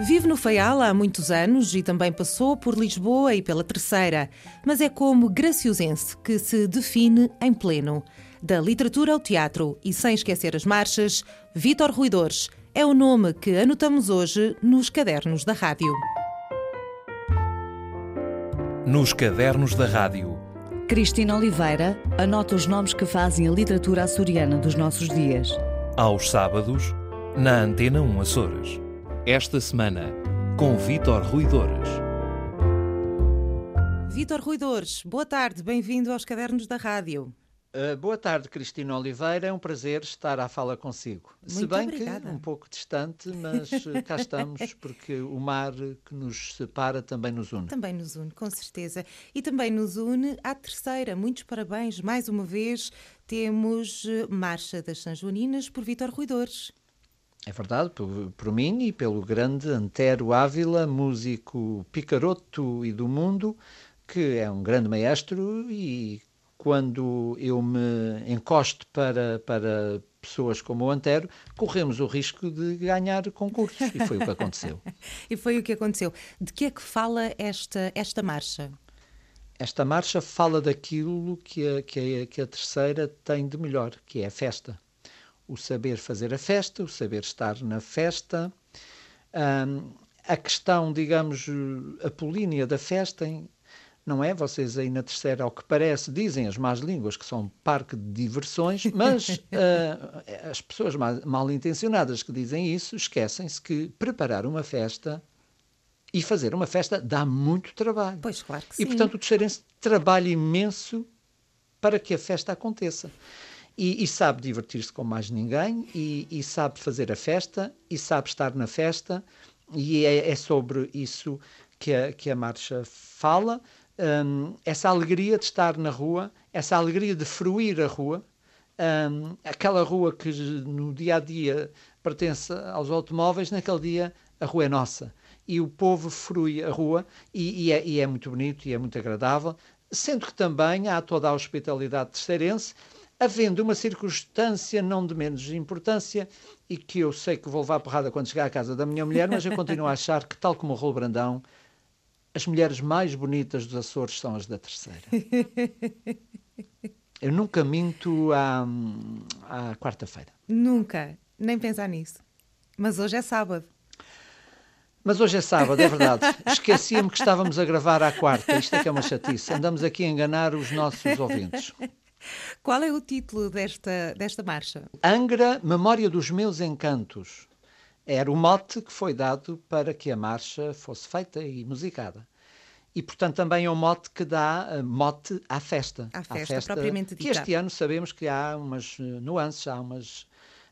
Vive no Faial há muitos anos e também passou por Lisboa e pela Terceira, mas é como graciosense que se define em pleno. Da literatura ao teatro e sem esquecer as marchas, Vítor Ruidores é o nome que anotamos hoje nos cadernos da rádio. Nos cadernos da rádio. Cristina Oliveira anota os nomes que fazem a literatura açoriana dos nossos dias. Aos sábados, na Antena 1 Açores. Esta semana, com Vítor Ruidores. Vítor Ruidores, boa tarde, bem-vindo aos Cadernos da Rádio. Uh, boa tarde, Cristina Oliveira. É um prazer estar à fala consigo. Muito Se bem obrigada. que um pouco distante, mas uh, cá estamos, porque o mar que nos separa também nos une. Também nos une, com certeza. E também nos une à terceira. Muitos parabéns. Mais uma vez temos eh, Marcha das São Joaninas por Vítor Ruidores. É verdade, por, por mim e pelo grande Antero Ávila, músico picaroto e do mundo, que é um grande maestro e quando eu me encosto para, para pessoas como o Antero, corremos o risco de ganhar concursos. E foi o que aconteceu. E foi o que aconteceu. De que é que fala esta, esta marcha? Esta marcha fala daquilo que a, que, a, que a terceira tem de melhor, que é a festa. O saber fazer a festa, o saber estar na festa, hum, a questão, digamos, apolínea da festa, não é? Vocês aí na terceira, ao que parece, dizem as más línguas que são um parque de diversões, mas ah, as pessoas mal, mal intencionadas que dizem isso esquecem-se que preparar uma festa e fazer uma festa dá muito trabalho. Pois, claro que sim. E, portanto, o Terceirense trabalha imenso para que a festa aconteça. E, e sabe divertir-se como mais ninguém, e, e sabe fazer a festa, e sabe estar na festa, e é, é sobre isso que a, que a marcha fala. Hum, essa alegria de estar na rua, essa alegria de fruir a rua, hum, aquela rua que no dia a dia pertence aos automóveis, naquele dia a rua é nossa. E o povo frui a rua e, e é, e é muito bonito e é muito agradável, sendo que também há toda a hospitalidade terceirense, havendo uma circunstância não de menos importância e que eu sei que vou levar porrada quando chegar à casa da minha mulher, mas eu continuo a achar que, tal como o Rolo Brandão, as mulheres mais bonitas dos Açores são as da terceira. Eu nunca minto à, à quarta-feira. Nunca, nem pensar nisso. Mas hoje é sábado. Mas hoje é sábado, é verdade. Esquecia-me que estávamos a gravar à quarta. Isto é que é uma chatice. Andamos aqui a enganar os nossos ouvintes. Qual é o título desta, desta marcha? Angra, Memória dos Meus Encantos. Era o mote que foi dado para que a marcha fosse feita e musicada. E, portanto, também é um mote que dá eh, mote à festa. À festa, propriamente Que dita. este ano sabemos que há umas eh, nuances, há umas,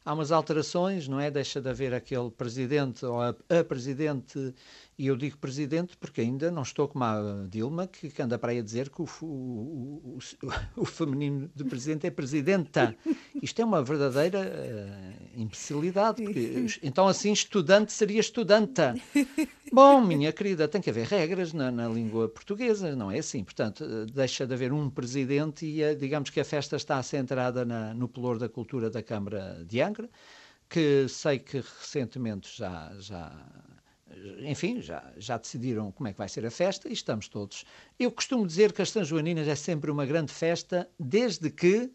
há umas alterações, não é? Deixa de haver aquele presidente ou a, a presidente, e eu digo presidente porque ainda não estou como a Dilma, que, que anda para aí a dizer que o, o, o, o, feminino de presidente é presidenta. Isto é uma verdadeira eh, imbecilidade. Porque, então, assim, estudante seria estudanta. Bom, minha querida, tem que haver regras na, na língua portuguesa, não é assim? Portanto, eh, deixa de haver um presidente e digamos que a festa está centrada na, no pelour da cultura da Câmara de Angra, que sei que recentemente já, já enfim, já, já decidiram como é que vai ser a festa e estamos todos. Eu costumo dizer que as São Joaninas é sempre uma grande festa, desde que,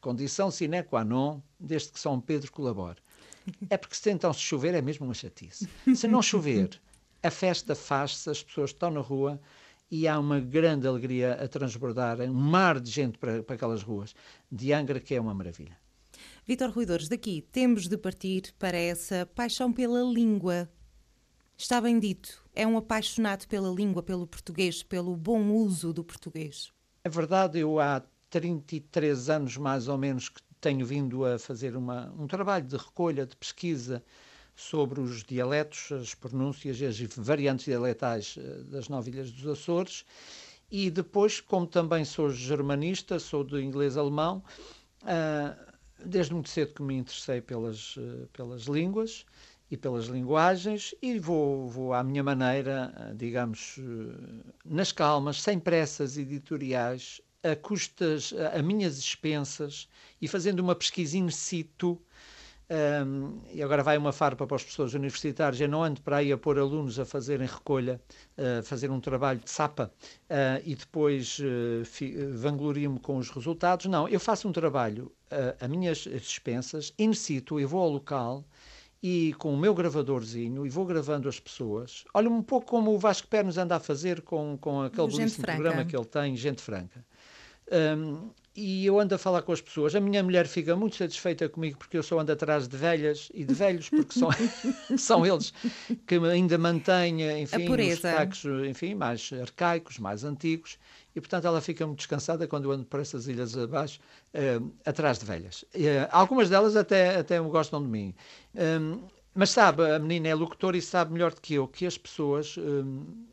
condição sine qua non, desde que São Pedro colabore. É porque se então se chover é mesmo uma chatice. Se não chover, a festa faz-se, as pessoas estão na rua e há uma grande alegria a transbordar, um mar de gente para, para aquelas ruas de Angra, que é uma maravilha. Vítor Ruidores, daqui temos de partir para essa paixão pela língua. Está bem dito, é um apaixonado pela língua, pelo português, pelo bom uso do português. É verdade, eu há 33 anos mais ou menos que tenho vindo a fazer uma, um trabalho de recolha, de pesquisa sobre os dialetos, as pronúncias e as variantes dialetais eh, das nove ilhas dos Açores. E depois, como também sou germanista, sou de inglês-alemão, ah, desde muito cedo que me interessei pelas, eh, pelas línguas e pelas linguagens e vou, vou à minha maneira, ah, digamos, eh, nas calmas, sem pressas editoriais, a custas, a, a minhas expensas e fazendo uma pesquisa in situ Um, e agora vai uma farpa para os professores universitários. Eu não ando para aí a pôr alunos a fazerem recolha, fazer um trabalho de sapa uh, e depois uh, vanglorio-me com os resultados. Não, eu faço um trabalho uh, a minhas dispensas, in situ, eu vou ao local e com o meu gravadorzinho e vou gravando as pessoas. Olha, um pouco como o Vasco Pernos anda a fazer com, com aquele belíssimo programa que ele tem, Gente Franca. Um, e eu ando a falar com as pessoas. A minha mulher fica muito satisfeita comigo porque eu só ando atrás de velhas e de velhos, porque são, são eles que ainda mantêm, enfim, os sotaques, enfim, mais arcaicos, mais antigos. E, portanto, ela fica muito descansada quando eu ando por essas ilhas abaixo, uh, atrás de velhas. Uh, algumas delas até, até gostam de mim. Um, mas sabe, a menina é locutora e sabe melhor do que eu que as pessoas um,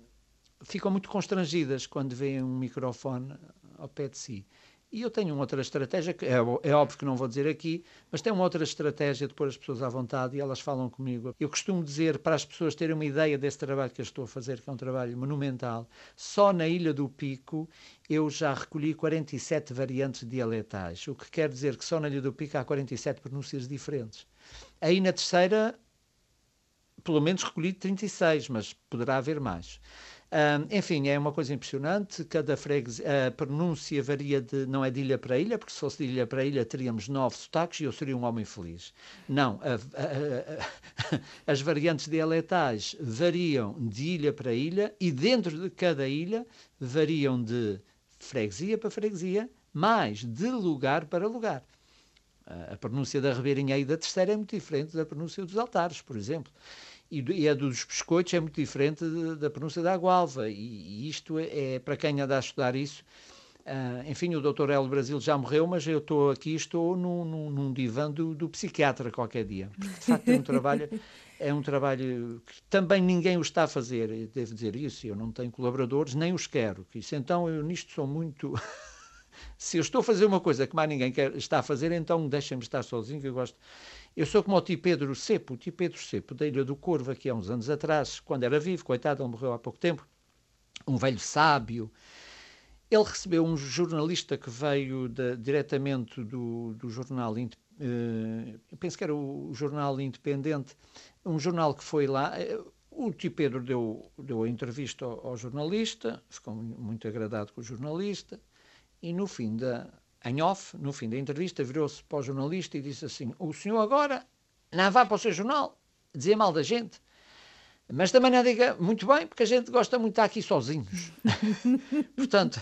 ficam muito constrangidas quando veem um microfone ao pé de si. E eu tenho uma outra estratégia, que é, é, óbvio que não vou dizer aqui, mas tenho uma outra estratégia de pôr as pessoas à vontade e elas falam comigo. Eu costumo dizer para as pessoas terem uma ideia desse trabalho que eu estou a fazer, que é um trabalho monumental. Só na Ilha do Pico eu já recolhi 47 variantes dialetais, o que quer dizer que só na Ilha do Pico há 47 pronúncias diferentes. Aí na terceira, pelo menos recolhi 36, mas poderá haver mais. Enfim, é uma coisa impressionante. Cada freguesia, a pronúncia varia de, não é de ilha para ilha, porque se fosse de ilha para ilha teríamos nove sotaques e eu seria um homem feliz. Não, a, a, a, as variantes dialetais variam de ilha para ilha e dentro de cada ilha variam de freguesia para freguesia, mais de lugar para lugar. A pronúncia da Ribeirinha e da Terceira é muito diferente da pronúncia dos altares, por exemplo e, a dos biscoitos é muito diferente da pronúncia da gualva. E, isto é, é, para quem anda a estudar isso. Uh, enfim, o Dr. Hélio Brasil já morreu, mas eu estou aqui, estou num, num, num divã do, do, psiquiatra qualquer dia. Porque, de facto, é um trabalho, é um trabalho que também ninguém o está a fazer. Devo dizer isso, eu não tenho colaboradores, nem os quero. Isso, então, eu nisto sou muito... Se eu estou a fazer uma coisa que mais ninguém quer, está a fazer, então deixem-me estar sozinho, que eu gosto. Eu sou como o tio Pedro Cepo, o tio Pedro Cepo, da Ilha do Corvo, aqui há uns anos atrás, quando era vivo, coitado, ele morreu há pouco tempo, um velho sábio. Ele recebeu um jornalista que veio de, diretamente do, do jornal, uh, penso que era o, o, jornal Independente, um jornal que foi lá. Eh, o tio Pedro deu, deu a entrevista ao, ao jornalista, ficou muito agradado com o jornalista, e no fim da, em off, no fim da entrevista, virou-se para o jornalista e disse assim: O senhor agora não vá para o seu jornal dizer mal da gente, mas também não diga muito bem, porque a gente gosta muito de estar aqui sozinhos. Portanto,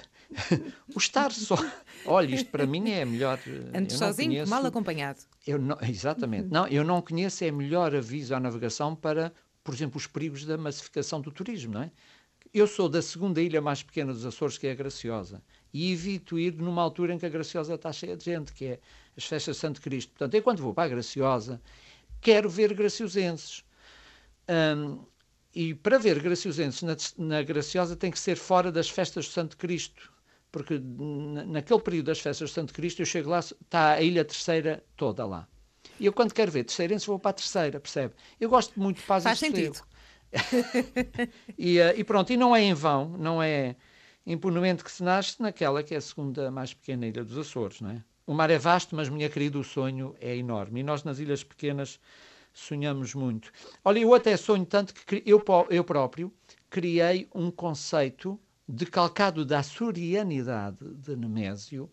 o estar só. Olha, isto para mim é melhor. Antes sozinho, conheço, mal acompanhado. Eu não, exatamente. Não, eu não conheço, é melhor aviso à navegação para, por exemplo, os perigos da massificação do turismo, não é? Eu sou da segunda ilha mais pequena dos Açores, que é a Graciosa e evito ir numa altura em que a Graciosa está cheia de gente, que é as festas de Santo Cristo. Portanto, eu quando vou para a Graciosa, quero ver graciosenses. Um, e para ver graciosenses na, na, Graciosa tem que ser fora das festas de Santo Cristo, porque naquele período das festas de Santo Cristo eu chego lá, está a Ilha Terceira toda lá. E eu quando quero ver terceirenses vou para a Terceira, percebe? Eu gosto muito de paz Faz e sentido. e, uh, e pronto, e não é em vão, não é impunemente que se nasce naquela que é a segunda mais pequena ilha dos Açores, não é? O mar é vasto, mas, minha querida, o sonho é enorme. E nós, nas ilhas pequenas, sonhamos muito. Olha, eu até sonho tanto que eu, eu próprio criei um conceito decalcado da açorianidade de Nemésio.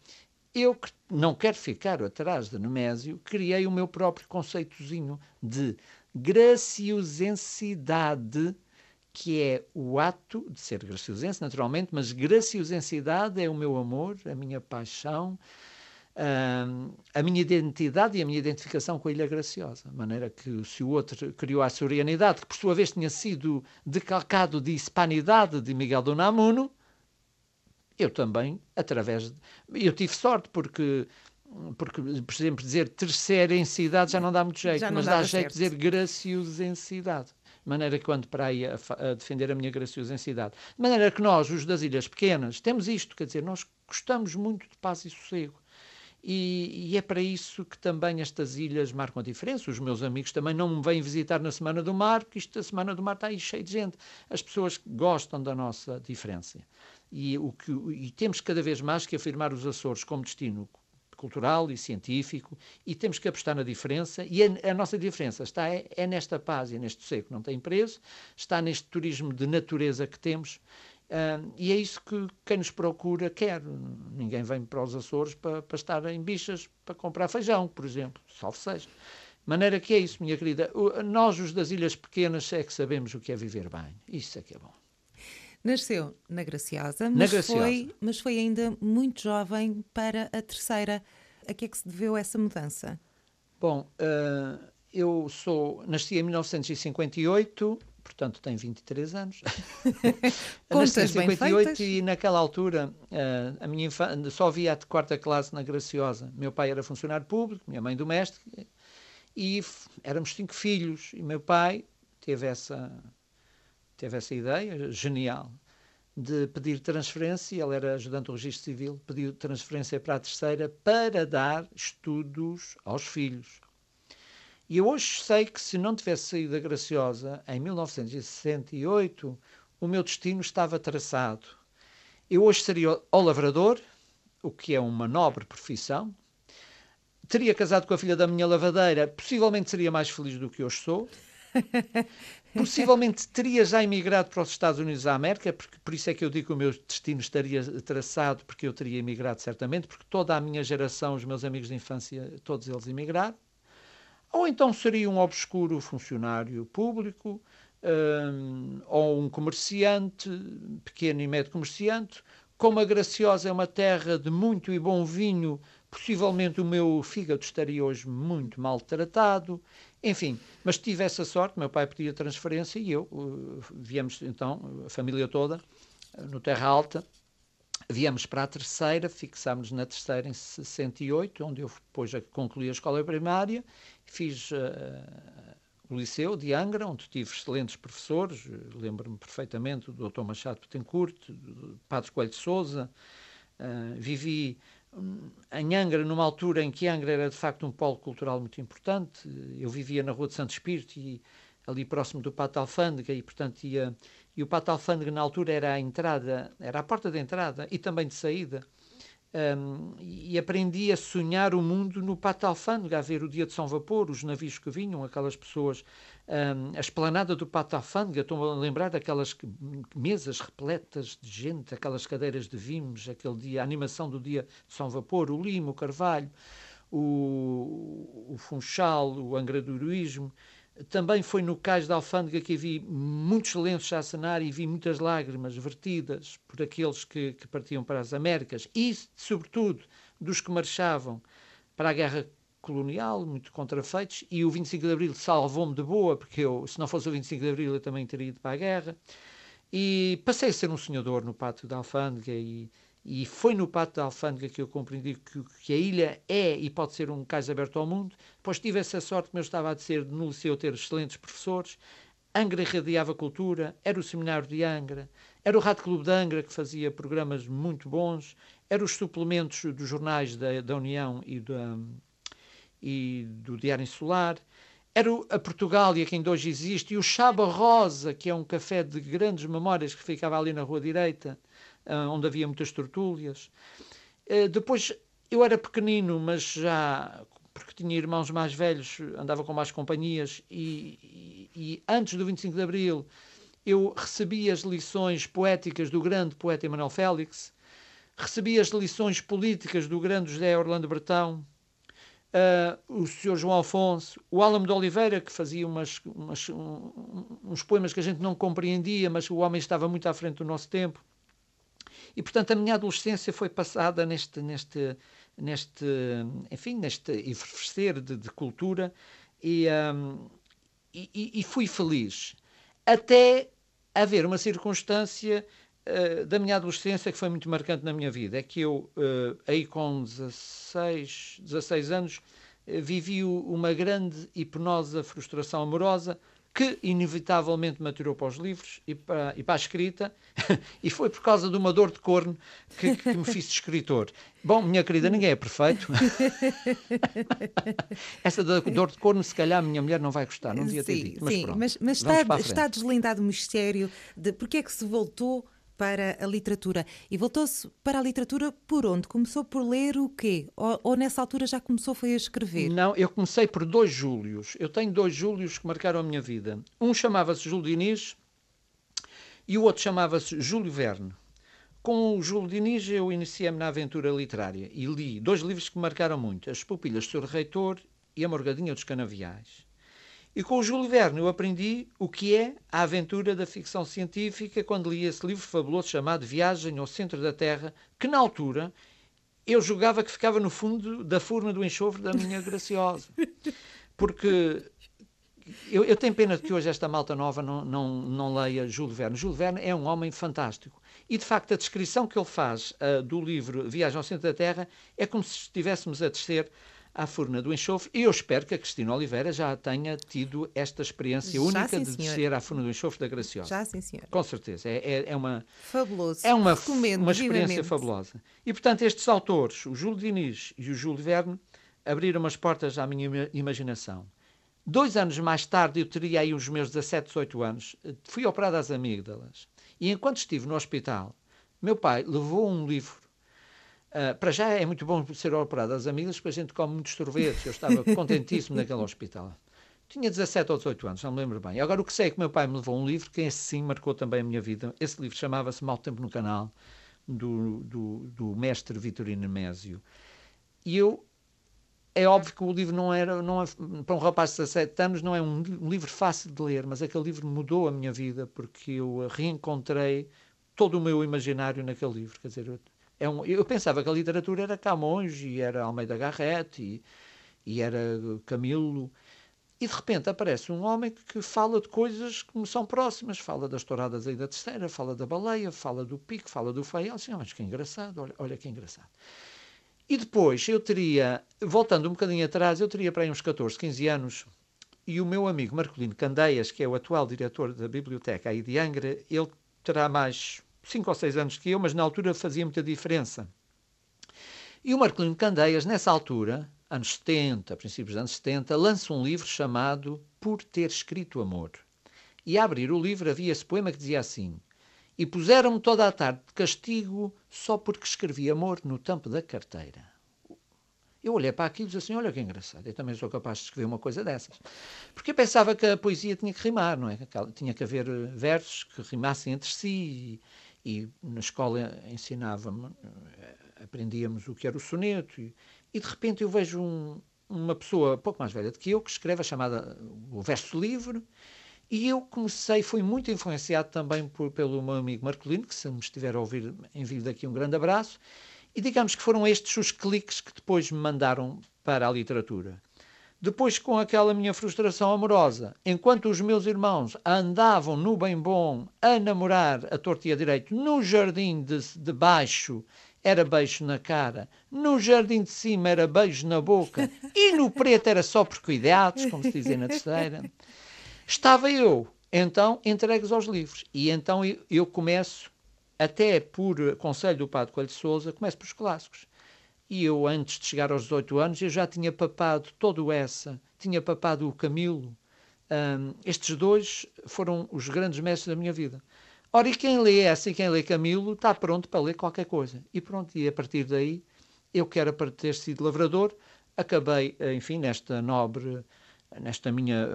Eu, que não quero ficar atrás de Nemésio, criei o meu próprio conceitozinho de graciosensidade que é o ato de ser graciosense, naturalmente, mas graciosensidade é o meu amor, a minha paixão, a minha identidade e a minha identificação com a Ilha Graciosa. De maneira que, se o outro criou a sorianidade, que por sua vez tinha sido decalcado de hispanidade de Miguel do Namuno, eu também, através. De, eu tive sorte, porque porque, por exemplo, dizer terceira em cidade já não dá muito jeito, mas dá jeito de dizer graciosensidade de maneira que ando para aí a, a, defender a minha graciosensidade. De maneira que nós, os das ilhas pequenas, temos isto, quer dizer, nós gostamos muito de paz e sossego. E, e, é para isso que também estas ilhas marcam a diferença. Os meus amigos também não me vêm visitar na Semana do Mar, porque isto da Semana do Mar está aí cheio de gente. As pessoas gostam da nossa diferença. E, o que, e temos cada vez mais que afirmar os Açores como destino cultural e científico e temos que apostar na diferença e a, a nossa diferença está é, é, nesta paz e neste seco não tem preço, está neste turismo de natureza que temos uh, e é isso que quem nos procura quer. Ninguém vem para os Açores para, para estar em bichas para comprar feijão, por exemplo, salve seja. Maneira que é isso, minha querida. Nós, os das ilhas pequenas, é que sabemos o que é viver bem. Isso é que é bom. Nasceu na Graciosa, mas, na Graciosa. Foi, mas foi ainda muito jovem para a terceira. A que é que se deveu essa mudança? Bom, uh, eu sou nasci em 1958, portanto tenho 23 anos. nasci em 58 e naquela altura uh, a minha infância só via de quarta classe na Graciosa. Meu pai era funcionário público, minha mãe doméstica e éramos cinco filhos e meu pai teve essa teve essa ideia genial de pedir transferência, ele era ajudante do registro civil, pediu transferência para a terceira para dar estudos aos filhos. E eu hoje sei que se não tivesse saído da Graciosa em 1968, o meu destino estava traçado. Eu hoje seria o lavrador, o que é uma nobre profissão. Teria casado com a filha da minha lavadeira, possivelmente seria mais feliz do que hoje sou. Possivelmente teria já emigrado para os Estados Unidos da América, porque, por isso é que eu digo que o meu destino estaria traçado, porque eu teria emigrado certamente, porque toda a minha geração, os meus amigos de infância, todos eles emigraram. Ou então seria um obscuro funcionário público, um, ou um comerciante, pequeno e médio comerciante. Como a Graciosa é uma terra de muito e bom vinho, possivelmente o meu fígado estaria hoje muito maltratado. Enfim, mas tive essa sorte, meu pai pedia transferência e eu, uh, viemos então, a família toda, uh, no Terra Alta, viemos para a terceira, fixámos na terceira em 68, onde eu depois concluí a escola primária, fiz uh, o liceu de Angra, onde tive excelentes professores, lembro-me perfeitamente do Dr. Machado Betancourt, do Padre Coelho de Souza, uh, vivi em Angra, numa altura em que Angra era de facto um polo cultural muito importante. Eu vivia na Rua de Santo Espírito e ali próximo do Pato Alfândega e, portanto, ia, e o Pato Alfândega na altura era a entrada, era a porta de entrada e também de saída um, e aprendi a sonhar o mundo no Pato Alfândega, a ver o dia de São Vapor, os navios que vinham, aquelas pessoas, um, a esplanada do Pato Alfândega, estou a lembrar daquelas mesas repletas de gente, aquelas cadeiras de vimos, aquele dia, a animação do dia de São Vapor, o limo, o carvalho, o, o funchal, o angradorismo, também foi no cais da Alfândega que vi muitos lenços a acenar e vi muitas lágrimas vertidas por aqueles que, que partiam para as Américas e, sobretudo, dos que marchavam para a guerra colonial, muito contrafeitos, e o 25 de Abril salvou-me de boa, porque eu, se não fosse o 25 de Abril, eu também teria ido para a guerra. E passei a ser um sonhador no pátio da Alfândega e, e foi no Pátio da Alfândega que eu compreendi que, que, a ilha é e pode ser um cais aberto ao mundo. Depois tive essa sorte, como eu estava a dizer, no liceu ter excelentes professores. Angra irradiava cultura, era o Seminário de Angra, era o Rádio Clube de Angra, que fazia programas muito bons, eram os suplementos dos jornais da, da União e, da, e do Diário Insular, era a Portugália, que ainda hoje existe, e o Chaba Rosa, que é um café de grandes memórias que ficava ali na Rua Direita, ah, onde havia muitas tertúlias. Ah, depois, eu era pequenino, mas já porque tinha irmãos mais velhos, andava com mais companhias e, e, e, antes do 25 de Abril eu recebi as lições poéticas do grande poeta Emanuel Félix, recebi as lições políticas do grande José Orlando Bertão, uh, o Sr. João Afonso, o Álamo de Oliveira, que fazia umas, umas, um, uns poemas que a gente não compreendia, mas o homem estava muito à frente do nosso tempo. E, portanto, a minha adolescência foi passada neste, neste, neste enfim, neste efervescer de, de cultura e, um, e, e, fui feliz. Até haver uma circunstância uh, da minha adolescência que foi muito marcante na minha vida. É que eu, uh, aí com 16, 16 anos, uh, vivi uma grande hipnosa frustração amorosa que inevitavelmente me atirou para os livros e para, e para a escrita, e foi por causa de uma dor de corno que, que me fiz escritor. Bom, minha querida, ninguém é perfeito. Essa dor de corno, se calhar, a minha mulher não vai gostar, não devia ter sim, dito. Mas, sim, mas, mas está, está deslindado o mistério de porque é que se voltou para a literatura. E voltou-se para a literatura por onde? Começou por ler o quê? Ou, ou, nessa altura já começou foi a escrever? Não, eu comecei por dois Júlios. Eu tenho dois Júlios que marcaram a minha vida. Um chamava-se Júlio Diniz e o outro chamava-se Júlio Verne. Com o Júlio Diniz eu iniciei-me na aventura literária e li dois livros que marcaram muito, As Pupilhas do. Reitor e A Morgadinha dos Canaviais. E com o Júlio Verne eu aprendi o que é a aventura da ficção científica quando li esse livro fabuloso chamado Viagem ao Centro da Terra, que na altura eu julgava que ficava no fundo da furna do enxofre da minha graciosa. Porque eu, eu, tenho pena de que hoje esta malta nova não, não, não leia Júlio Verne. Júlio Verne é um homem fantástico. E, de facto, a descrição que ele faz uh, do livro Viagem ao Centro da Terra é como se estivéssemos a descer à furna do enxofre. E eu espero que a Cristina Oliveira já tenha tido esta experiência já, única sim, de descer à furna do enxofre da Graciosa. Já, sim, senhor. Com certeza. É, é, é uma. Fabuloso. É uma, uma experiência fabulosa. E, portanto, estes autores, o Júlio Diniz e o Júlio Verne, abriram umas portas à minha imaginação. Dois anos mais tarde, eu teria aí os meus 17, 18 anos, fui operado às amígdalas. E enquanto estive no hospital, meu pai levou um livro Uh, para já é muito bom ser operado às amigas, porque a gente come muitos sorvetes. Eu estava contentíssimo naquele hospital. Tinha 17 ou 18 anos, não me lembro bem. Agora, o que sei é que meu pai me levou um livro que, esse sim, marcou também a minha vida. Esse livro chamava-se Mal Tempo no Canal, do, do, do mestre Vitorino Mésio. E eu. É óbvio que o livro não era. Não é, para um rapaz de 17 anos, não é um, um livro fácil de ler, mas aquele livro mudou a minha vida, porque eu reencontrei todo o meu imaginário naquele livro. Quer dizer, é um, eu pensava que a literatura era Camões e era Almeida Garrett e, e era Camilo. E de repente aparece um homem que fala de coisas que me são próximas. Fala das touradas aí da terceira, fala da baleia, fala do pico, fala do feial. Assim, mas que engraçado, olha, olha que engraçado. E depois eu teria, voltando um bocadinho atrás, eu teria para aí uns 14, 15 anos, e o meu amigo Marcolino Candeias, que é o atual diretor da biblioteca aí de Angra, ele terá mais cinco ou seis anos que eu, mas na altura fazia muita diferença. E o Marcolino Candeias, nessa altura, anos 70, princípios dos anos 70, lança um livro chamado Por Ter Escrito Amor. E a abrir o livro havia esse poema que dizia assim: E puseram-me toda a tarde de castigo só porque escrevi amor no tampo da carteira. Eu olhei para aquilo e disse assim: Olha que engraçado, eu também sou capaz de escrever uma coisa dessas. Porque eu pensava que a poesia tinha que rimar, não é? Tinha que haver versos que rimassem entre si e, na escola ensinava-me, aprendíamos o que era o soneto, e, e de repente eu vejo um, uma pessoa pouco mais velha do que eu que escreve a chamada o verso livre, e eu comecei, fui muito influenciado também por, pelo meu amigo Marcolino, que se me estiver a ouvir, envio daqui um grande abraço, e digamos que foram estes os cliques que depois me mandaram para a literatura. Depois, com aquela minha frustração amorosa, enquanto os meus irmãos andavam no bem bom a namorar a torta e a direito, no jardim de, de baixo era beijo na cara, no jardim de cima era beijo na boca e no preto era só por cuidados, como se dizia na terceira, estava eu, então, entregues aos livros. E então eu começo, até por conselho do Padre Coelho de Souza, começo pelos clássicos. E eu, antes de chegar aos 18 anos, eu já tinha papado todo essa, tinha papado o Camilo. Um, estes dois foram os grandes mestres da minha vida. Ora, e quem lê essa e quem lê Camilo está pronto para ler qualquer coisa. E pronto, e a partir daí, eu que era para ter sido lavrador, acabei, enfim, nesta nobre, nesta minha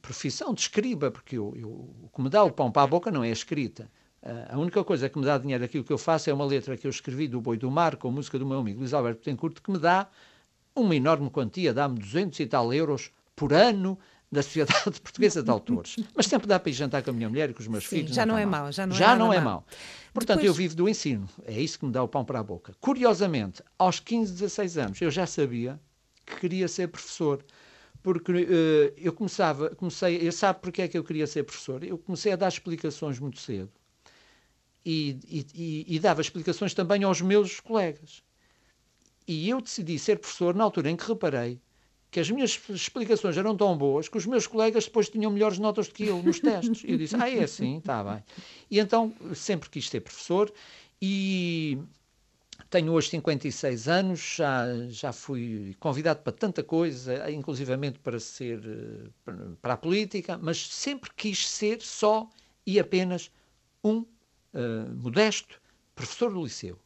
profissão de escriba, porque eu, eu, o que me dá o pão para a boca não é a escrita, a única coisa que me dá dinheiro aquilo que eu faço é uma letra que eu escrevi do Boi do Mar com a música do meu amigo Luís Alberto Tencourt, que me dá uma enorme quantia, dá-me 200 e tal euros por ano da Sociedade Portuguesa de Autores. Mas sempre dá para ir jantar com a minha mulher e com os meus Sim, filhos. Já não, não é mau. Já não já é, não é mau. Portanto, Depois... eu vivo do ensino. É isso que me dá o pão para a boca. Curiosamente, aos 15, 16 anos, eu já sabia que queria ser professor porque uh, eu começava, comecei, eu sabe porque é que eu queria ser professor? Eu comecei a dar explicações muito cedo e, e, e, dava explicações também aos meus colegas. E eu decidi ser professor na altura em que reparei que as minhas explicações eram tão boas que os meus colegas depois tinham melhores notas do que eu nos testes. E eu disse, ah, é assim, está bem. E então sempre quis ser professor e tenho hoje 56 anos, já, já fui convidado para tanta coisa, inclusivamente para ser para a política, mas sempre quis ser só e apenas um uh, modesto, professor do liceu.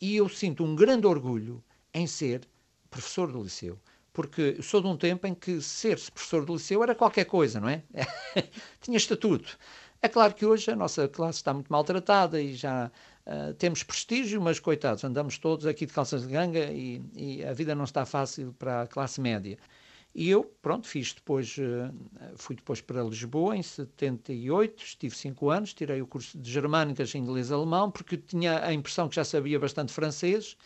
E eu sinto um grande orgulho em ser professor do liceu. Porque sou de um tempo em que ser-se professor do liceu era qualquer coisa, não é? Tinha estatuto. É claro que hoje a nossa classe está muito maltratada e já uh, temos prestígio, mas coitados, andamos todos aqui de calças de ganga e, e, a vida não está fácil para a classe média. E eu, pronto, fiz depois, uh, fui depois para Lisboa em 78, estive cinco anos, tirei o curso de Germânicas, Inglês Alemão, porque tinha a impressão que já sabia bastante francês.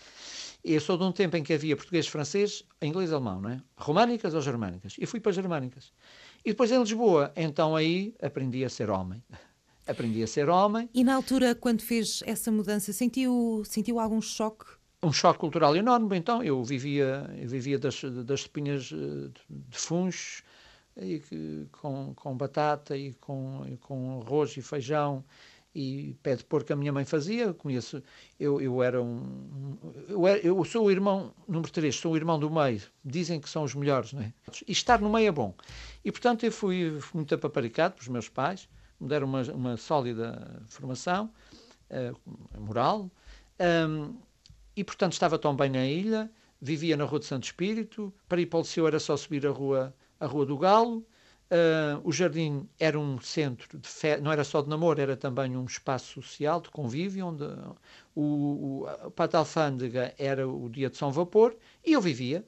Eu sou de um tempo em que havia português, francês, inglês alemão, não é? Românicas ou germânicas? E fui para germânicas. E depois em Lisboa, então aí aprendi a ser homem. Aprendi a ser homem. E na altura, quando fez essa mudança, sentiu, sentiu algum choque? Um choque cultural enorme. Então, eu vivia, eu vivia das, das espinhas eh, de funchos, e, com, com batata e com, e com arroz e feijão e pé de porco a minha mãe fazia. Eu conheço, eu, eu era um. Eu, era, eu sou o irmão, número 3, sou o irmão do meio. Dizem que são os melhores, não é? E estar no meio é bom. E portanto eu fui, muito apaparicado pelos meus pais, me deram uma, uma sólida formação uh, moral. Um, e portanto estava tão bem na ilha, vivia na Rua de Santo Espírito, para ir para o Liceu era só subir a Rua, a rua do Galo, Uh, o jardim era um centro de não era só de namoro, era também um espaço social de convívio, onde o, o, a Pata Alfândega era o dia de São Vapor e eu vivia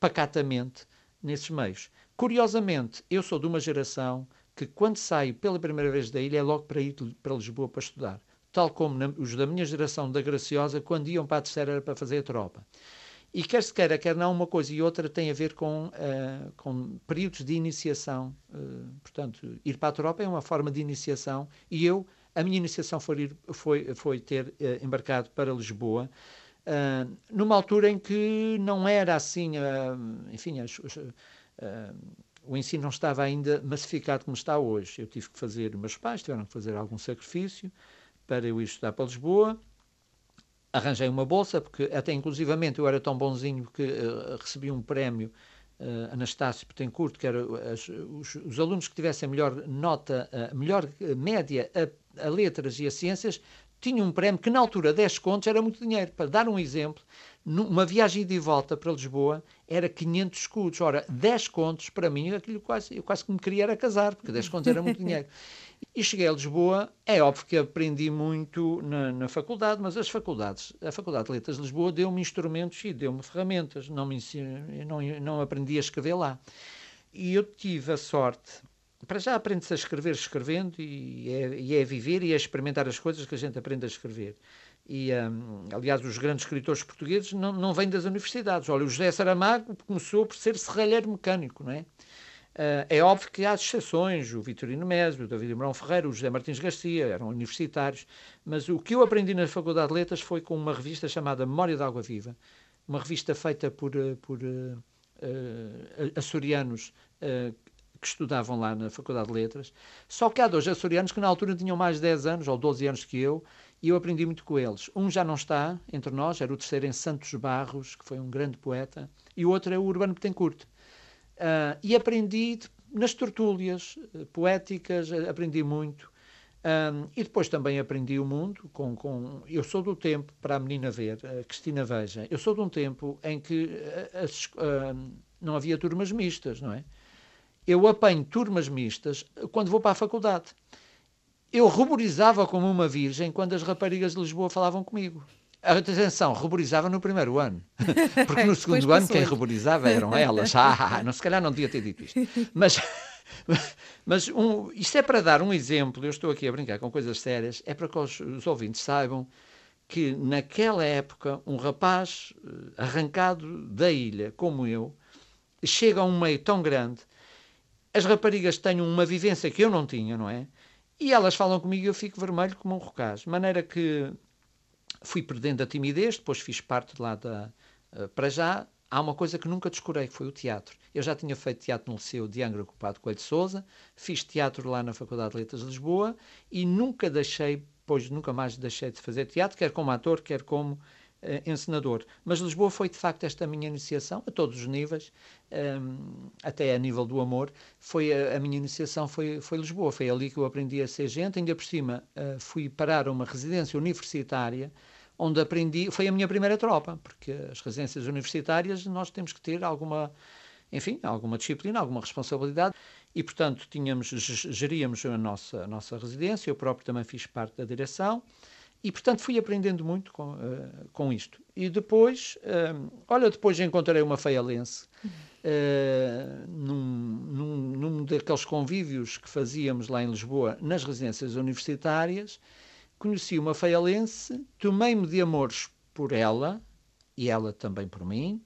pacatamente nesses meios. Curiosamente, eu sou de uma geração que, quando saio pela primeira vez da ilha, é logo para ir para Lisboa para estudar. Tal como na, os da minha geração da Graciosa, quando iam para a terceira era para fazer a tropa. E quer se queira, quer não, uma coisa e outra tem a ver com, uh, com períodos de iniciação. Uh, portanto, ir para a tropa é uma forma de iniciação e eu, a minha iniciação foi, ir, foi, foi ter uh, embarcado para Lisboa, numa altura em que não era assim, enfim, as, o ensino não estava ainda massificado como está hoje. Eu tive que fazer, meus pais tiveram que fazer algum sacrifício para eu ir estudar para Lisboa arranjei uma bolsa, porque até inclusivamente eu era tão bonzinho que uh, recebi um prémio uh, Anastácio Petencourt, que era as, os, os, alunos que tivessem melhor nota, uh, melhor média a, a, letras e a ciências, tinham um prémio que na altura 10 contos era muito dinheiro. Para dar um exemplo, numa viagem de volta para Lisboa era 500 escudos. Ora, 10 contos para mim, aquilo quase, eu quase que me queria era casar, porque 10 contos era muito dinheiro. E cheguei a Lisboa, é óbvio que aprendi muito na, na, faculdade, mas as faculdades, a Faculdade de Letras de Lisboa deu-me instrumentos e deu-me ferramentas, não, me eu não, não aprendi a escrever lá. E eu tive a sorte, para já aprende-se a escrever escrevendo, e é, e é viver e é experimentar as coisas que a gente aprende a escrever. E, um, aliás, os grandes escritores portugueses não, não vêm das universidades. Olha, o José Saramago começou por ser serralheiro mecânico, não é? Uh, é óbvio que há exceções, o Vitorino Mésio, o David Mourão Ferreira, o José Martins Garcia, eram universitários, mas o que eu aprendi na Faculdade de Letras foi com uma revista chamada Memória da Água Viva, uma revista feita por, eh, por uh, uh, açorianos que estudavam lá na Faculdade de Letras, só que há dois açorianos que na altura tinham mais de 10 anos ou 12 anos que eu, e eu aprendi muito com eles. Um já não está entre nós, era o terceiro em Santos Barros, que foi um grande poeta, e o outro é o Urbano Betancourt. Uh, e aprendi nas tertúlias uh, poéticas, uh, aprendi muito. Um, e depois também aprendi o mundo com, com eu sou do tempo para a menina ver a Cristina veja eu sou de um tempo em que as, não havia turmas mistas não é? Eu apanho turmas mistas quando vou para a faculdade. Eu ruborizava como uma virgem quando as raparigas de Lisboa falavam comigo Atenção, ruborizava no primeiro ano. Porque no segundo ano quem ruborizava eram elas. Ah, não, se calhar não devia ter dito isto. Mas, mas um, isto é para dar um exemplo. Eu estou aqui a brincar com coisas sérias. É para que os, os ouvintes saibam que naquela época um rapaz eh, arrancado da ilha, como eu, chega a um meio tão grande, as raparigas têm uma vivência que eu não tinha, não é? E elas falam comigo e eu fico vermelho como um rocaz. De maneira que fui perdendo a timidez, depois fiz parte lá da. Uh, para já, há uma coisa que nunca descurei, que foi o teatro. Eu já tinha feito teatro no Liceu de Angra Ocupado Coelho de Souza, fiz teatro lá na Faculdade de Letras de Lisboa e nunca deixei, pois nunca mais deixei de fazer teatro, quer como ator, quer como encenador. Mas Lisboa foi de facto esta minha iniciação a todos os níveis, um, até a nível do amor. Foi a, a, minha iniciação foi, foi Lisboa. Foi ali que eu aprendi a ser gente. Ainda por cima uh, fui parar uma residência universitária onde aprendi, foi a minha primeira tropa, porque as residências universitárias nós temos que ter alguma, enfim, alguma disciplina, alguma responsabilidade e, portanto, tínhamos, geríamos a nossa, a nossa residência, eu próprio também fiz parte da direção e, portanto, fui aprendendo muito com, uh, com isto. E depois, uh, olha, depois encontrei uma feialense uh, num, num, num daqueles convívios que fazíamos lá em Lisboa, nas residências universitárias, conheci uma feialense, tomei-me de amores por ela, e ela também por mim,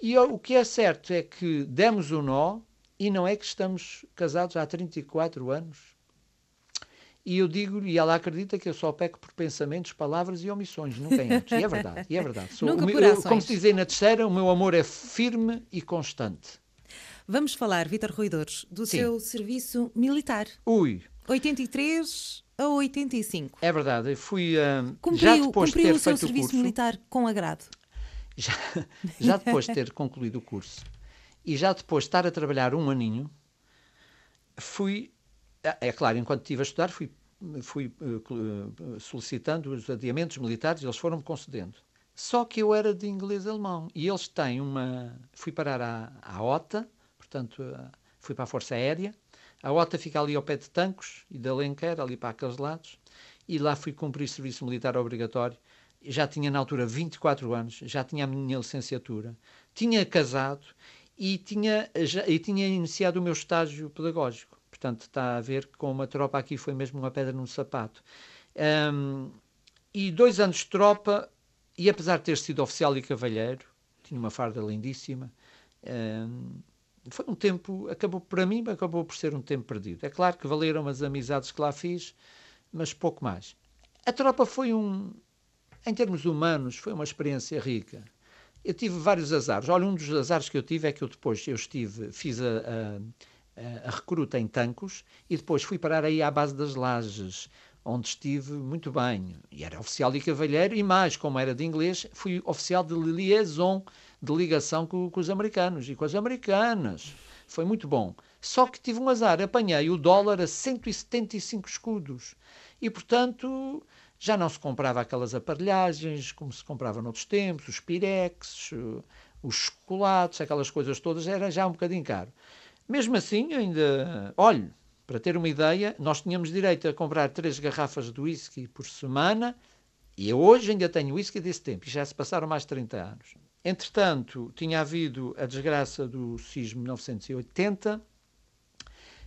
e o que é certo é que demos o nó, e não é que estamos casados há 34 anos. E eu digo e ela acredita que eu só peco por pensamentos, palavras e omissões, nunca atos. E é verdade, e é verdade. Sou, nunca meu, eu, como se dizem na terceira, o meu amor é firme e constante. Vamos falar, Vitor Ruidores, do Sim. seu serviço militar. Ui. 83 a 85. É verdade, eu fui uh, cumpriu, já depois de ter o seu feito serviço o curso, militar com agrado. Já, já depois de ter concluído o curso e já depois de estar a trabalhar um aninho, fui, é, é claro, enquanto estive a estudar, fui, fui uh, solicitando os adiamentos militares, eles foram-me concedendo. Só que eu era de inglês-alemão e eles têm uma. Fui parar à, à OTA, portanto, uh, fui para a Força Aérea a OTA fica ali ao pé de Tancos e de Alenquer, ali para aqueles lados, e lá fui cumprir serviço militar obrigatório. Já tinha na altura 24 anos, já tinha a minha licenciatura, tinha casado e tinha, já, e tinha iniciado o meu estágio pedagógico. Portanto, está a ver com uma tropa aqui foi mesmo uma pedra no sapato. Um, e dois anos de tropa, e apesar de ter sido oficial e cavalheiro, tinha uma farda lindíssima, um, foi um tempo, acabou para mim, acabou por ser um tempo perdido. É claro que valeram as amizades que lá fiz, mas pouco mais. A tropa foi um, em termos humanos, foi uma experiência rica. Eu tive vários azares. Olha, um dos azares que eu tive é que eu depois eu estive, fiz a, a, a recruta em Tancos e depois fui parar aí à base das lajes, onde estive muito bem. E era oficial e cavalheiro, e mais, como era de inglês, fui oficial de liaison de ligação com, com os americanos e com as americanas. Foi muito bom. Só que tive um azar, apanhei o dólar a 175 escudos. E, portanto, já não se comprava aquelas aparelhagens como se comprava noutros tempos, os pirex, os chocolates, aquelas coisas todas, era já um bocadinho caro. Mesmo assim, ainda. Olhe, para ter uma ideia, nós tínhamos direito a comprar três garrafas de whisky por semana e eu hoje ainda tenho whisky desse tempo, e já se passaram mais de 30 anos. Entretanto, tinha havido a desgraça do sismo de 1980.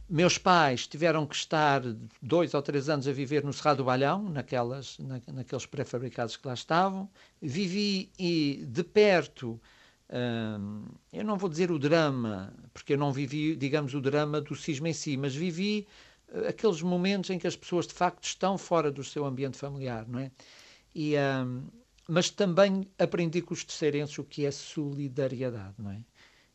Meus pais tiveram que estar dois ou três anos a viver no Cerrado do Balhão, naquelas, na, naqueles pré-fabricados que lá estavam. Vivi e, de perto, eu não vou dizer o drama, porque eu não vivi, digamos, o drama do sismo em si, mas vivi uh, aqueles momentos em que as pessoas, de facto, estão fora do seu ambiente familiar, não é? E, hum, mas também aprendi com os terceirenses o que é solidariedade, não é?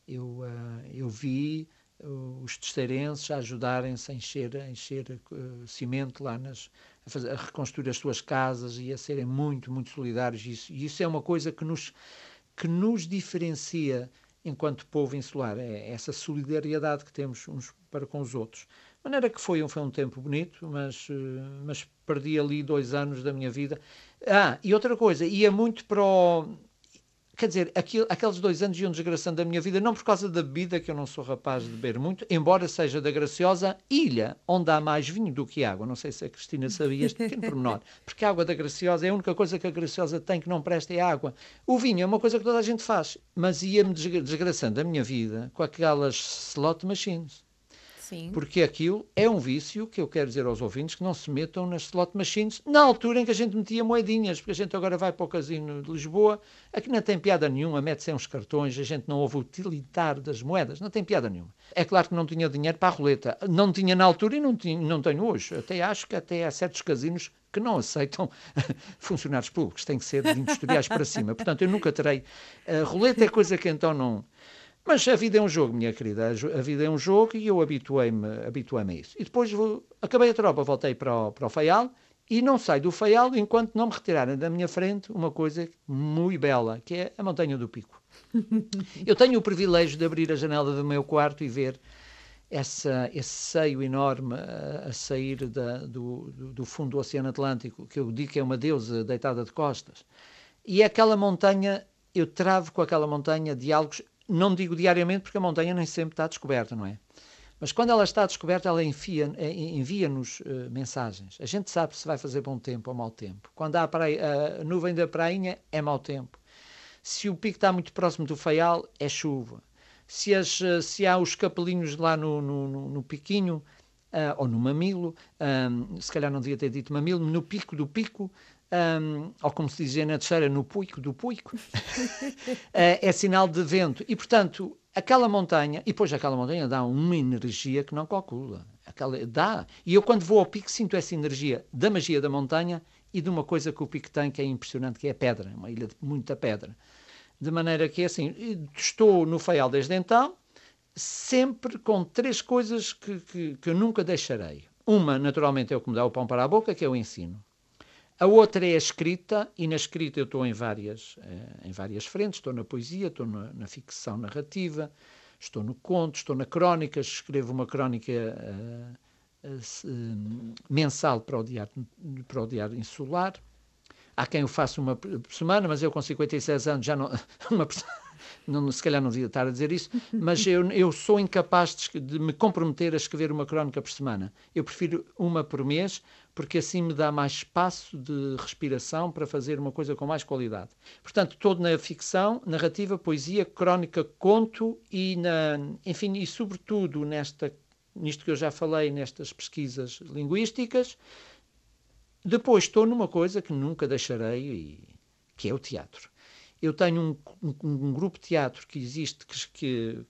Eu, uh, eu vi os terceirenses a ajudarem-se a encher, a encher uh, cimento lá nas, a, fazer, a, reconstruir as suas casas e a serem muito, muito solidários. E isso, e isso é uma coisa que nos, que nos diferencia enquanto povo insular, é essa solidariedade que temos uns para com os outros. De maneira que foi, foi um tempo bonito, mas, mas perdi ali dois anos da minha vida ah, e outra coisa, ia muito para o. Quer dizer, aquilo, aqueles dois anos iam desgraçando a minha vida, não por causa da bebida, que eu não sou rapaz de beber muito, embora seja da graciosa ilha, onde há mais vinho do que água. Não sei se a Cristina sabia este pequeno pormenor. Porque a água da graciosa é a única coisa que a graciosa tem que não presta é água. O vinho é uma coisa que toda a gente faz. Mas ia-me desgraçando a minha vida com aquelas slot machines. Sim. Porque aquilo é um vício que eu quero dizer aos ouvintes que não se metam nas slot machines na altura em que a gente metia moedinhas, porque a gente agora vai para o casino de Lisboa, aqui não tem piada nenhuma, mete-se uns cartões, a gente não ouve o utilitar das moedas, não tem piada nenhuma. É claro que não tinha dinheiro para a roleta, não tinha na altura e não, tinha, não tenho hoje. Até acho que até há certos casinos que não aceitam funcionários públicos, tem que ser de industriais para cima. Portanto, eu nunca terei. A roleta é coisa que então não mas a vida é um jogo, minha querida. A vida é um jogo e eu habituei-me habituei a isso. E depois vou, acabei a tropa, voltei para o, para o Faial E não saio do Faial enquanto não me retirarem da minha frente uma coisa muito bela, que é a Montanha do Pico. Eu tenho o privilégio de abrir a janela do meu quarto e ver essa, esse seio enorme a, a sair da, do, do, fundo do Oceano Atlântico, que eu digo que é uma deusa deitada de costas. E aquela montanha, eu travo com aquela montanha diálogos, não digo diariamente, porque a montanha nem sempre está descoberta, não é? Mas quando ela está descoberta, ela eh, envia-nos uh, mensagens. A gente sabe se vai fazer bom tempo ou mau tempo. Quando há praia, a nuvem da prainha, é mau tempo. Se o pico está muito próximo do faial, é chuva. Se, as, eh, se há os capelinhos lá no, no, no, no piquinho, uh, ou no mamilo, um, se calhar não devia ter dito mamilo, no pico do pico, um, ou como se dizia na terceira, no puico do puico, uh, é sinal de vento. E, portanto, aquela montanha, e depois aquela montanha dá uma energia que não calcula. Aquela, dá. E eu, quando vou ao pico, sinto essa energia da magia da montanha e de uma coisa que o pico tem que é impressionante, que é a pedra, uma ilha de muita pedra. De maneira que, assim, estou no Faial desde então, sempre com três coisas que, que, que eu nunca deixarei. Uma, naturalmente, é o que me dá o pão para a boca, que é o ensino. A outra é a escrita, e na escrita eu estou em várias, eh, em várias frentes. Estou na poesia, estou na, na ficção narrativa, estou no conto, estou na crónica. Escrevo uma crónica uh, uh, mensal para o, diário, para o Diário Insular. Há quem o faça uma por semana, mas eu com 56 anos já não. Uma, não, se calhar não devia estar a dizer isso, mas eu, eu sou incapaz de, de, me comprometer a escrever uma crónica por semana. Eu prefiro uma por mês, porque assim me dá mais espaço de respiração para fazer uma coisa com mais qualidade. Portanto, todo na ficção, narrativa, poesia, crónica, conto e, na, enfim, e sobretudo nesta, nisto que eu já falei, nestas pesquisas linguísticas. Depois estou numa coisa que nunca deixarei, e, que é o teatro. Eu tenho um, um, um grupo de teatro que existe, que, que,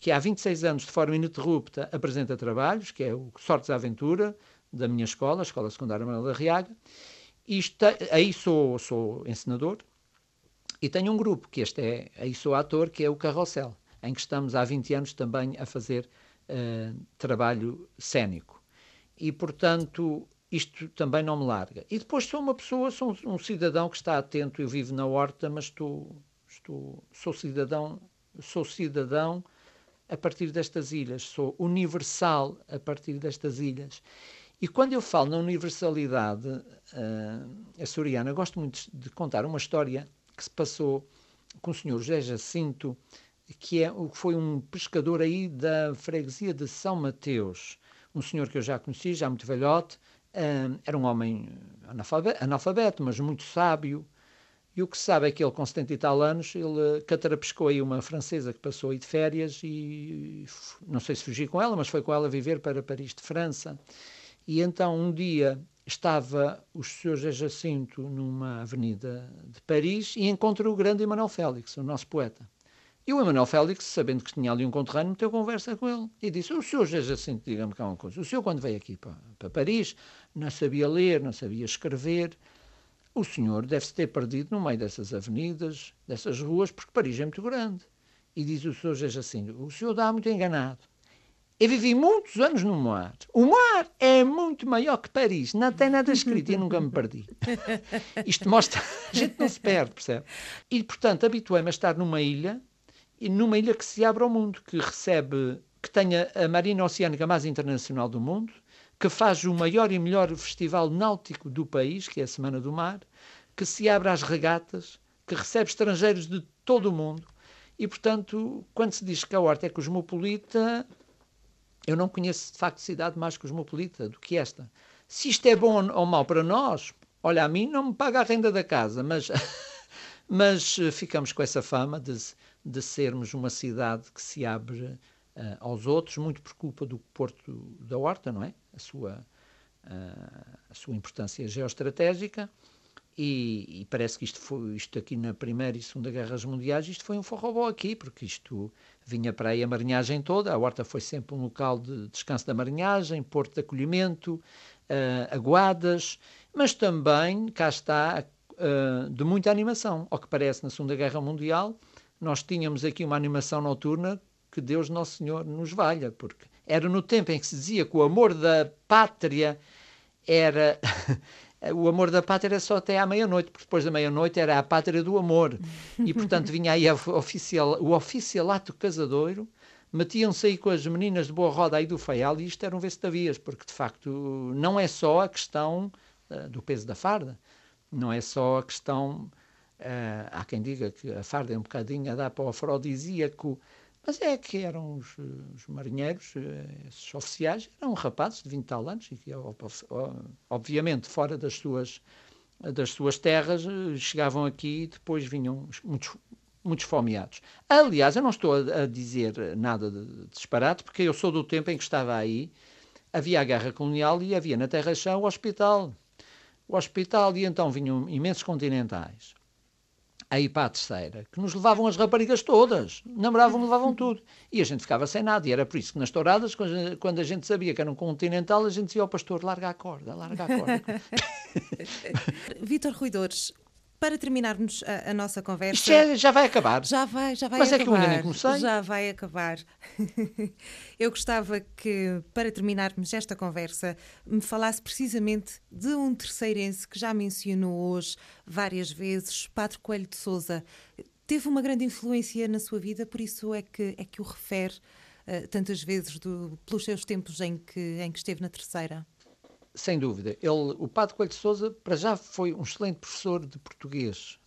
que há 26 anos, de forma ininterrupta, apresenta trabalhos, que é o Sortes à Aventura, da minha escola, a Escola Secundária Manuel da Riaga. Isto, aí sou, sou encenador e tenho um grupo, que este é, aí sou ator, que é o Carrossel, em que estamos há 20 anos também a fazer uh, trabalho cênico. E, portanto, isto também não me larga. E depois sou uma pessoa, sou um, cidadão que está atento, eu vivo na horta, mas estou, estou, sou cidadão, sou cidadão a partir destas ilhas, sou universal a partir destas ilhas. E quando eu falo na universalidade uh, açoriana, gosto muito de contar uma história que se passou com o senhor José Jacinto, que é, foi um pescador aí da freguesia de São Mateus, um senhor que eu já conheci, já muito velhote, Uh, era um homem analfabeto, mas muito sábio. E o que se sabe é que ele, com 70 e tal anos, ele catarapescou aí uma francesa que passou aí de férias e não sei se fugiu com ela, mas foi com ela viver para Paris de França. E então um dia estava o Sr. Jacinto numa avenida de Paris e encontrou o grande Emanuel Félix, o nosso poeta. E o Emanuel Félix, sabendo que tinha ali um conterrâneo, meteu conversa com ele e disse: O senhor Jacinto, diga-me cá uma coisa. O senhor, quando veio aqui para, para Paris, não sabia ler, não sabia escrever. O senhor deve-se ter perdido no meio dessas avenidas, dessas ruas, porque Paris é muito grande. E diz o senhor Jacinto: O senhor dá muito enganado. Eu vivi muitos anos no mar. O mar é muito maior que Paris. Não tem nada escrito e nunca me perdi. Isto mostra. A gente não se perde, percebe? E, portanto, habituei-me a estar numa ilha e numa ilha que se abre ao mundo, que recebe, que tenha a marina oceânica mais internacional do mundo, que faz o maior e melhor festival náutico do país, que é a Semana do Mar, que se abre às regatas, que recebe estrangeiros de todo o mundo. E, portanto, quando se diz que a horta é cosmopolita, eu não conheço de facto cidade mais cosmopolita do que esta. Se isto é bom ou mau para nós, olha, a mim não me paga a renda da casa, mas, mas ficamos com essa fama de de sermos uma cidade que se abre uh, aos outros, muito por culpa do Porto da Horta, não é? A sua, uh, a sua importância geoestratégica. E, e, parece que isto, foi, isto aqui na Primeira e Segunda Guerras Mundiais, isto foi um forrobó aqui, porque isto vinha para aí a marinhagem toda, a Horta foi sempre um local de descanso da marinhagem, porto de acolhimento, uh, aguadas, mas também, cá está, uh, de muita animação, ao que parece na Segunda Guerra Mundial, nós tínhamos aqui uma animação noturna que Deus Nosso Senhor nos valha, porque era no tempo em que se dizia que o amor da pátria era o amor da pátria era só até à meia-noite, porque depois da meia-noite era a pátria do amor. E, portanto, vinha aí oficial, o oficialato casadoiro, metiam-se aí com as meninas de boa roda aí do Faial e isto era um vestavias, porque, de facto, não é só a questão uh, do peso da farda, não é só a questão... Uh, há quem diga que a farda é um bocadinho a dar para o afrodisíaco, mas é que eram os, os marinheiros, eh, esses oficiais, eram rapazes de 20 tal anos, e que, obviamente, fora das suas, das suas terras, eh, chegavam aqui e depois vinham muitos, muitos fomeados. Aliás, eu não estou a, dizer nada de, disparate, porque eu sou do tempo em que estava aí, havia a guerra colonial e havia na Terra-chão o hospital. O hospital, e então vinham imensos continentais aí para a terceira, que nos levavam as raparigas todas, namoravam, levavam tudo. E a gente ficava sem nada. E era por isso que nas touradas, quando a gente sabia que era um continental, a gente dizia ao pastor: larga a corda, larga a corda. Vítor Ruidores, para terminarmos a, a nossa conversa. Isto já, já, vai acabar. Já vai, já vai Mas acabar. Mas é que eu ainda nem comecei. Já vai acabar. eu gostava que, para terminarmos esta conversa, me falasse precisamente de um terceirense que já mencionou hoje várias vezes, Padre Coelho de Souza. Teve uma grande influência na sua vida, por isso é que, é que o refere uh, tantas vezes do, pelos seus tempos em que, em que esteve na terceira sem dúvida. Ele, o Padre Coelho de Souza, para já, foi um excelente professor de português.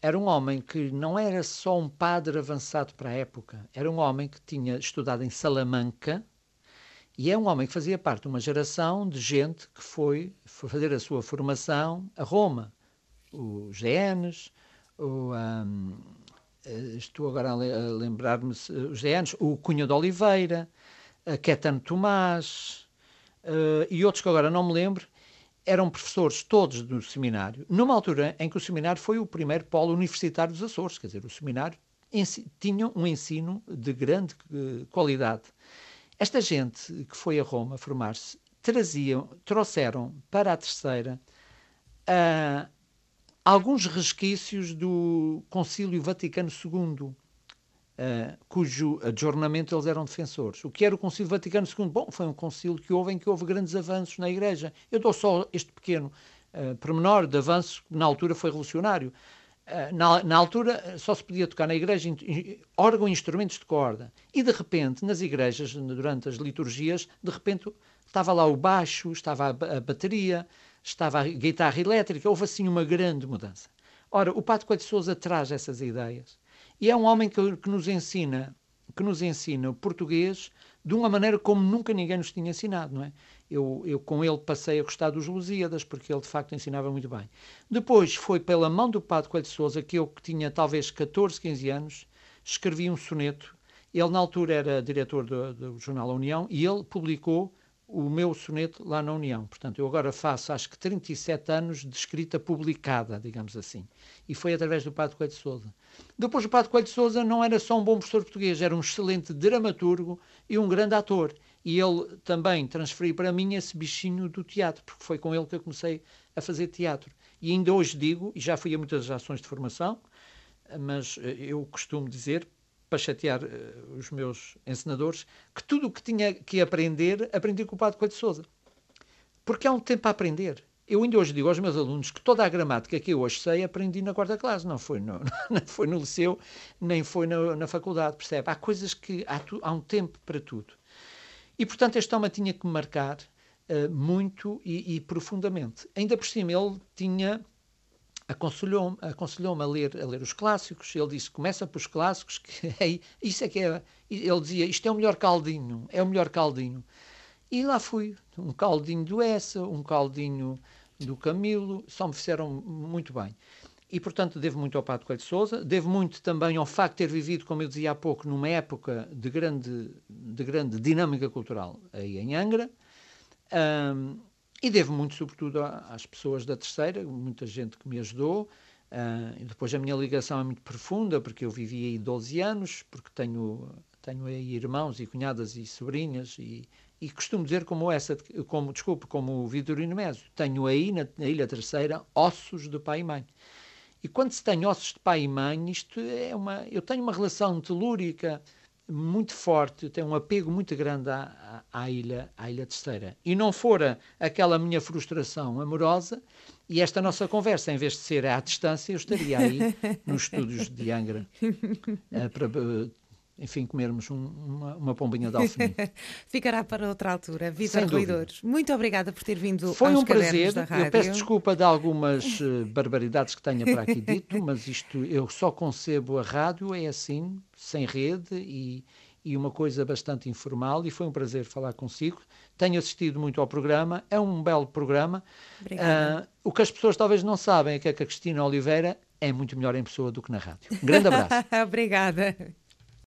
Era um homem que não era só um padre avançado para a época, era um homem que tinha estudado em Salamanca e é um homem que fazia parte de uma geração de gente que foi fazer a sua formação a Roma. Os Genes, o, um, estou agora a lembrar-me, os Genes, o Cunha de Oliveira, a Quetano Tomás, uh, e outros que agora não me lembro, eram professores todos do seminário, numa altura em que o seminário foi o primeiro polo universitário dos Açores, quer dizer, o seminário tinha um ensino de grande uh, qualidade. Esta gente que foi a Roma formar-se traziam, trouxeram para a terceira uh, alguns resquícios do Concílio Vaticano II, Uh, cujo adjornamento eles eram defensores. O que era o Concílio Vaticano II? Bom, foi um concílio que houve em que houve grandes avanços na Igreja. Eu dou só este pequeno uh, pormenor de avanço que na altura foi revolucionário. Uh, na, na, altura só se podia tocar na igreja órgão e instrumentos de corda. E de repente, nas igrejas, durante as liturgias, de repente estava lá o baixo, estava a, a bateria, estava a guitarra elétrica, houve assim uma grande mudança. Ora, o Padre Coelho Souza traz essas ideias e é um homem que, que nos ensina que nos ensina o português de uma maneira como nunca ninguém nos tinha ensinado, não é? Eu, eu com ele passei a gostar dos Lusíadas, porque ele de facto ensinava muito bem. Depois foi pela mão do Padre Coelho de Souza que eu, que tinha talvez 14, 15 anos, escrevi um soneto. Ele, na altura, era diretor do, do jornal A União e ele publicou o meu soneto lá na União. Portanto, eu agora faço, acho que 37 anos de escrita publicada, digamos assim. E foi através do Padre Coelho de Souza. Depois, o Padre Coelho de Souza não era só um bom professor português, era um excelente dramaturgo e um grande ator. E ele também transferiu para mim esse bichinho do teatro, porque foi com ele que eu comecei a fazer teatro. E ainda hoje digo, e já fui a muitas ações de formação, mas eh, eu costumo dizer, para chatear uh, os meus ensinadores, que tudo o que tinha que aprender, aprendi com o Padre Coelho de Souza. Porque há um tempo a aprender. Eu ainda hoje digo aos meus alunos que toda a gramática que eu hoje sei aprendi na quarta classe, não foi no, não foi no liceu, nem foi na, na faculdade, percebe? Há coisas que há, tu, há, um tempo para tudo. E, portanto, este homem tinha que marcar uh, muito e, e, profundamente. Ainda por cima, ele tinha aconselhou-me aconselhou a, ler, a ler os clássicos. Ele disse: começa pelos clássicos, que é, isso é que é. Ele dizia: isto é o melhor caldinho, é o melhor caldinho. E lá fui. Um caldinho do Essa, um caldinho do Camilo, só me fizeram muito bem. E, portanto, devo muito ao Padre Coelho de Souza, devo muito também ao facto de ter vivido, como eu dizia há pouco, numa época de grande, de grande dinâmica cultural aí em Angra. Um, e devo muito, sobretudo, às pessoas da terceira, muita gente que me ajudou. Uh, depois a minha ligação é muito profunda, porque eu vivi aí 12 anos, porque tenho, tenho aí irmãos e cunhadas e sobrinhas, e, e costumo dizer como essa, como, desculpe, como o Vitorino Mésio, tenho aí na, na Ilha Terceira ossos de pai e mãe. E quando se tem ossos de pai e mãe, isto é uma. Eu tenho uma relação telúrica muito forte, tenho um apego muito grande à, à, à ilha, à ilha Terceira. E não fora aquela minha frustração amorosa, e esta nossa conversa, em vez de ser à distância, eu estaria aí nos estúdios de Angra uh, para enfim, comermos um, uma, uma pombinha de alfenim. Ficará para outra altura. Vitor Ruidores, muito obrigada por ter vindo Foi um prazer. Eu peço desculpa de algumas uh, barbaridades que tenha para aqui dito, mas isto eu só concebo a rádio, é assim, sem rede e, e uma coisa bastante informal. E foi um prazer falar consigo. Tenho assistido muito ao programa, é um belo programa. Uh, o que as pessoas talvez não sabem é que a Cristina Oliveira é muito melhor em pessoa do que na rádio. Um grande abraço. Obrigada.